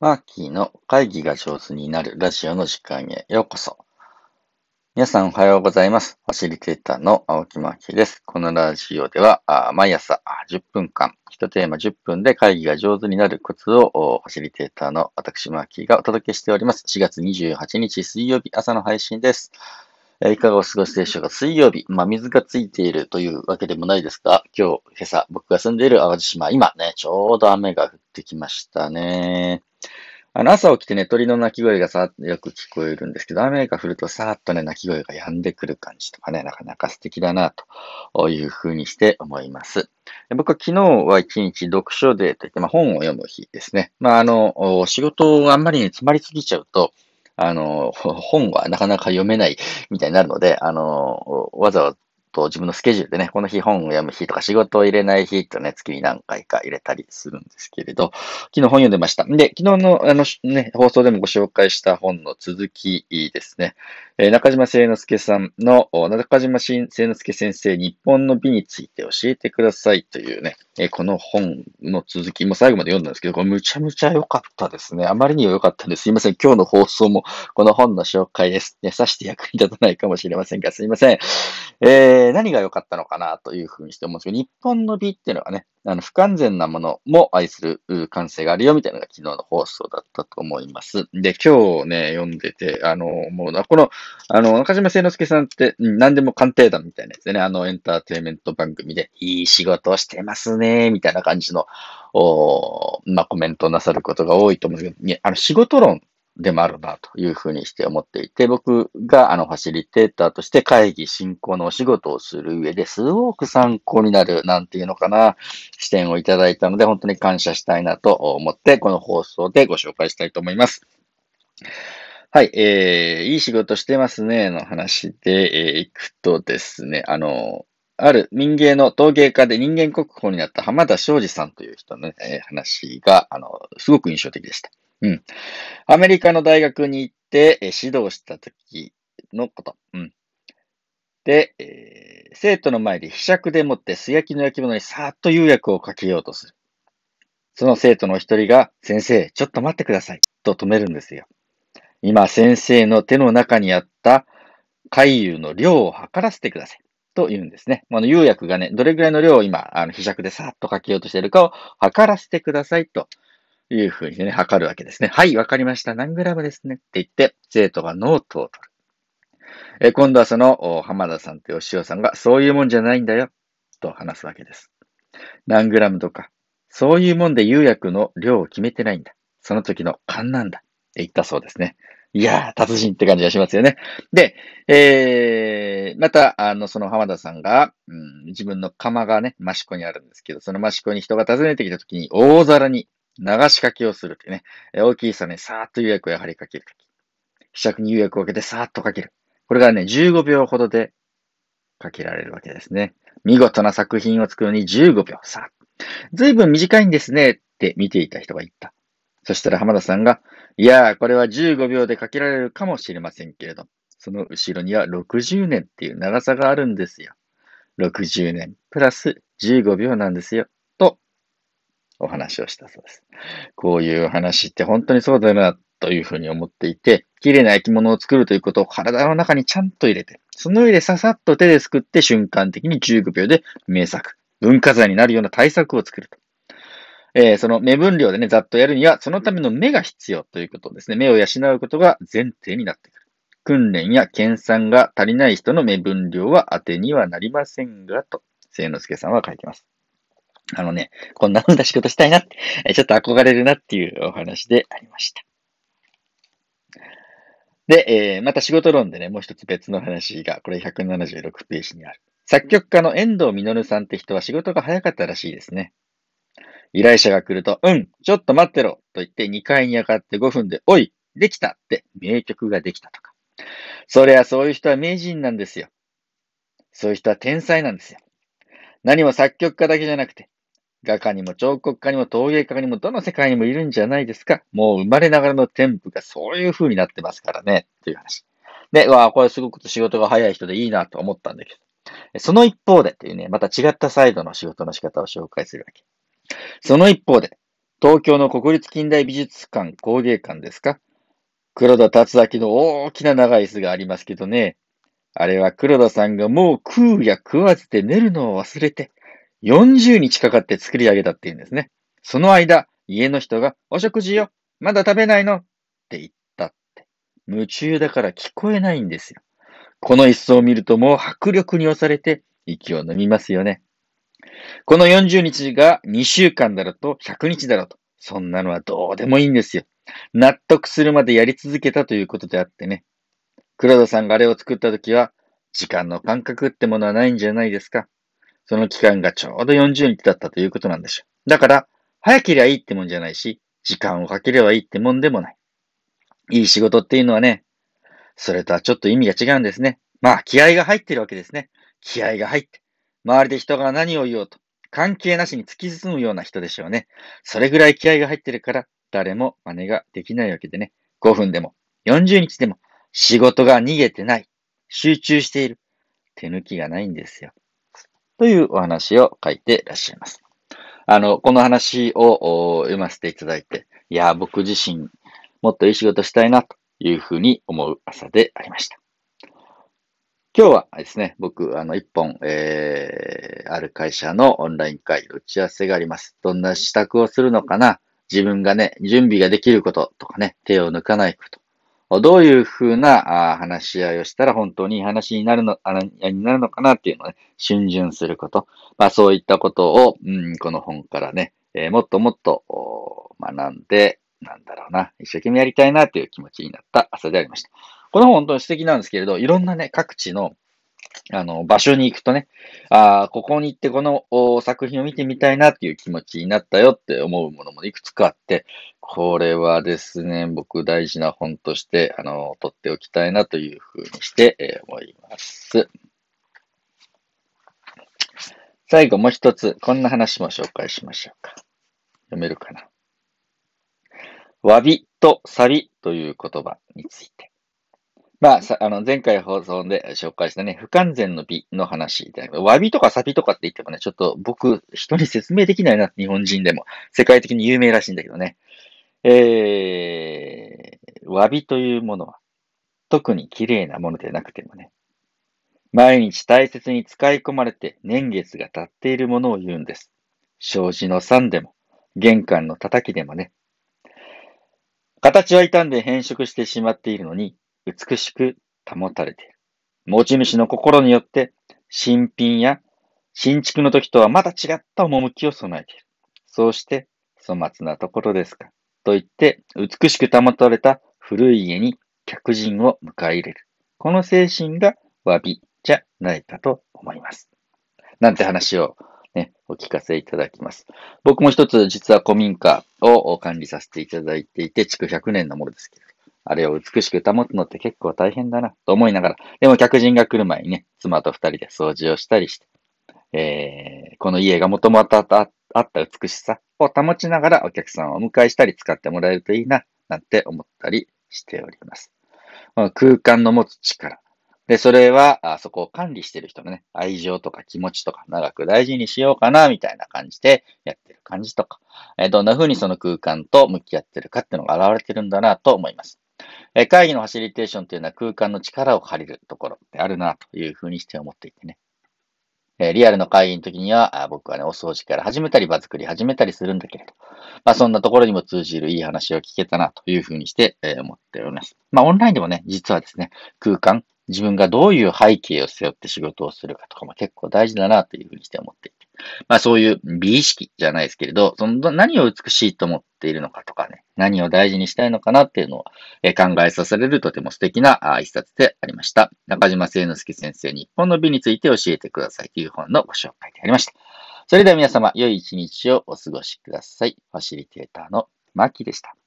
マーキーの会議が上手になるラジオの時間へようこそ。皆さんおはようございます。ファシリテーターの青木マーキーです。このラジオでは、毎朝10分間、一テーマ10分で会議が上手になるコツをファシリテーターの私マーキーがお届けしております。4月28日水曜日朝の配信です。いかがお過ごしでしょうか？水曜日、まあ、水がついているというわけでもないですが、今日、今朝、僕が住んでいる淡路島、今ね、ちょうど雨が降ってきましたね。あの、朝起きてね、鳥の鳴き声がさ、よく聞こえるんですけど、雨が降るとさーっとね、鳴き声が止んでくる感じとかね、なかなか素敵だな、というふうにして思います。僕は昨日は一日読書デーといって、まあ、本を読む日ですね。まあ、あの、仕事があんまりね、詰まりすぎちゃうと、あの、本はなかなか読めないみたいになるので、あの、わざわざと自分のスケジュールでね、この日本を読む日とか仕事を入れない日とね、月に何回か入れたりするんですけれど、昨日本読んでました。で、昨日のあのね、放送でもご紹介した本の続きですね。え、中島聖之助さんの、中島聖之助先生、日本の美について教えてくださいというね、え、この本の続きも最後まで読んだんですけど、これむちゃむちゃ良かったですね。あまりにも良かったんです。すいません。今日の放送もこの本の紹介です。ね、さして役に立たないかもしれませんが、すいません。えー、何が良かったのかなというふうにして思うんですけど、日本の美っていうのはね、あの、不完全なものも愛する感性があるよみたいなのが昨日の放送だったと思います。で、今日ね、読んでて、あの、もう、この、あの、中島聖之助さんって、何でも鑑定団みたいなやつでね、あの、エンターテイメント番組で、いい仕事をしてますね、みたいな感じの、おまあ、コメントなさることが多いと思うんですけど、ねあの、仕事論でもあるなというふうにして思っていて、僕があのファシリテーターとして会議進行のお仕事をする上ですごく参考になるなんていうのかな、視点をいただいたので本当に感謝したいなと思ってこの放送でご紹介したいと思います。はい、えー、いい仕事してますねの話で、えー、いくとですね、あの、ある民芸の陶芸家で人間国宝になった浜田昌司さんという人の、ね、話が、あの、すごく印象的でした。うん。アメリカの大学に行って、え指導した時のこと。うん。で、えー、生徒の前で被釈でもって素焼きの焼き物にさーっと釉薬をかけようとする。その生徒の一人が、先生、ちょっと待ってください。と止めるんですよ。今、先生の手の中にあった海油の量を測らせてください。と言うんですね。あの、釉薬がね、どれぐらいの量を今、あの、被釈でさーっとかけようとしているかを測らせてくださいというふうにね、測るわけですね。はい、わかりました。何グラムですね。って言って、生徒がノートを取る。え今度はその、浜田さんと吉尾さんが、そういうもんじゃないんだよ。と話すわけです。何グラムとか、そういうもんで釉薬の量を決めてないんだ。その時の勘なんだ。って言ったそうですね。いやー、達人って感じがしますよね。で、えー、また、あの、その浜田さんが、うん、自分の釜がね、益子にあるんですけど、その益子に人が訪ねてきた時に、大皿に流しかけをするというね、大きいさね、さーっと釉薬をやはりかけるとき。希釈に釉薬をかけてさーっとかける。これがね、15秒ほどでかけられるわけですね。見事な作品を作るのに15秒。さあ、ずいぶん短いんですねって見ていた人が言った。そしたら浜田さんが、いやー、これは15秒でかけられるかもしれませんけれど、その後ろには60年っていう長さがあるんですよ。60年プラス15秒なんですよ。お話をしたそうです。こういう話って本当にそうだよなというふうに思っていて、綺麗な焼き物を作るということを体の中にちゃんと入れて、その上でささっと手ですくって瞬間的に15秒で名作、文化財になるような対策を作ると。えー、その目分量でね、ざっとやるには、そのための目が必要ということですね。目を養うことが前提になってくる。訓練や研鑽が足りない人の目分量は当てにはなりませんが、と、聖之助さんは書いてます。あのね、こんな風な仕事したいなって、ちょっと憧れるなっていうお話でありました。で、えー、また仕事論でね、もう一つ別の話が、これ176ページにある。作曲家の遠藤実さんって人は仕事が早かったらしいですね。依頼者が来ると、うん、ちょっと待ってろと言って2階に上がって5分で、おい、できたって名曲ができたとか。そりゃそういう人は名人なんですよ。そういう人は天才なんですよ。何も作曲家だけじゃなくて、画家にも彫刻家にも陶芸家にもどの世界にもいるんじゃないですか。もう生まれながらの添付がそういう風になってますからね。っていう話。で、わあ、これすごく仕事が早い人でいいなと思ったんだけど。その一方でっていうね、また違ったサイドの仕事の仕方を紹介するわけ。その一方で、東京の国立近代美術館工芸館ですか黒田達明の大きな長い椅子がありますけどね。あれは黒田さんがもう食うや食わずで寝るのを忘れて、40日かかって作り上げたっていうんですね。その間、家の人が、お食事よまだ食べないの？って言ったって。夢中だから聞こえないんですよ。この椅子を見るともう迫力に押されて息を飲みますよね。この40日が2週間だろうと100日だろうと。そんなのはどうでもいいんですよ。納得するまでやり続けたということであってね。黒田さんがあれを作った時は、時間の感覚ってものはないんじゃないですか。その期間がちょうど40日だったということなんでしょう。だから、早ければいいってもんじゃないし、時間をかければいいってもんでもない。いい仕事っていうのはね、それとはちょっと意味が違うんですね。まあ、気合が入ってるわけですね。気合が入って。周りで人が何を言おうと、関係なしに突き進むような人でしょうね。それぐらい気合が入ってるから、誰も真似ができないわけでね。5分でも、40日でも、仕事が逃げてない。集中している。手抜きがないんですよ。というお話を書いていらっしゃいます。あの、この話を読ませていただいて、いや、僕自身、もっといい仕事したいなというふうに思う朝でありました。今日はですね、僕、あの、一本、えー、ある会社のオンライン会打ち合わせがあります。どんな支度をするのかな？自分がね、準備ができることとかね、手を抜かないこと。どういうふうな話し合いをしたら本当にいい話になるの、になるのかなっていうのをね、逡巡すること。まあそういったことを、うん、この本からね、えー、もっともっと学んで、なんだろうな、一生懸命やりたいなという気持ちになった朝でありました。この本本当に素敵なんですけれど、いろんなね、各地の、あの、場所に行くとね、ああ、ここに行ってこの作品を見てみたいなっていう気持ちになったよって思うものもいくつかあって、これはですね、僕大事な本として、あの、取っておきたいなというふうにして、え、思います。最後もう一つ、こんな話も紹介しましょうか。読めるかな。わびとサビという言葉について。まあ、さ、あの、前回放送で紹介したね、不完全の美の話で、わびとかサビとかって言ってもね、ちょっと僕、人に説明できないな、日本人でも。世界的に有名らしいんだけどね。えー、わびというものは、特に綺麗なものでなくてもね、毎日大切に使い込まれて年月が経っているものを言うんです。障子の山でも、玄関の叩きでもね。形は傷んで変色してしまっているのに、美しく保たれている。持ち主の心によって、新品や新築の時とはまた違った趣を備えている。そうして、粗末なところですか。と言って、美しく保たれた古い家に客人を迎え入れる。この精神が詫びじゃないかと思います。なんて話をね、お聞かせいただきます。僕も一つ実は古民家を管理させていただいていて、築100年のものですけど、あれを美しく保つのって結構大変だなと思いながら、でも客人が来る前にね、妻と二人で掃除をしたりして、えー、この家がもともとあった美しさを保ちながらお客さんをお迎えしたり使ってもらえるといいな、なんて思ったりしております。空間の持つ力。で、それは、あそこを管理してる人のね、愛情とか気持ちとか長く大事にしようかな、みたいな感じでやってる感じとか、えどんな風にその空間と向き合ってるかっていうのが現れてるんだなと思います。え会議のファシリテーションというのは空間の力を借りるところであるなというふうにして思っていてね。えリアルの会議の時には、僕はね、お掃除から始めたり、場作り始めたりするんだけれど、まあそんなところにも通じるいい話を聞けたなというふうにして、え思っております。まあオンラインでもね、実はですね、空間、自分がどういう背景を背負って仕事をするかとかも結構大事だなというふうにして思っていて。まあそういう美意識じゃないですけれど、その何を美しいと思っているのかとかね、何を大事にしたいのかなっていうのを考えさせられるとても素敵な一冊でありました。中島聖之助先生日本の美について教えてくださいという本のご紹介でありました。それでは皆様、良い一日をお過ごしください。ファシリテーターのマキでした。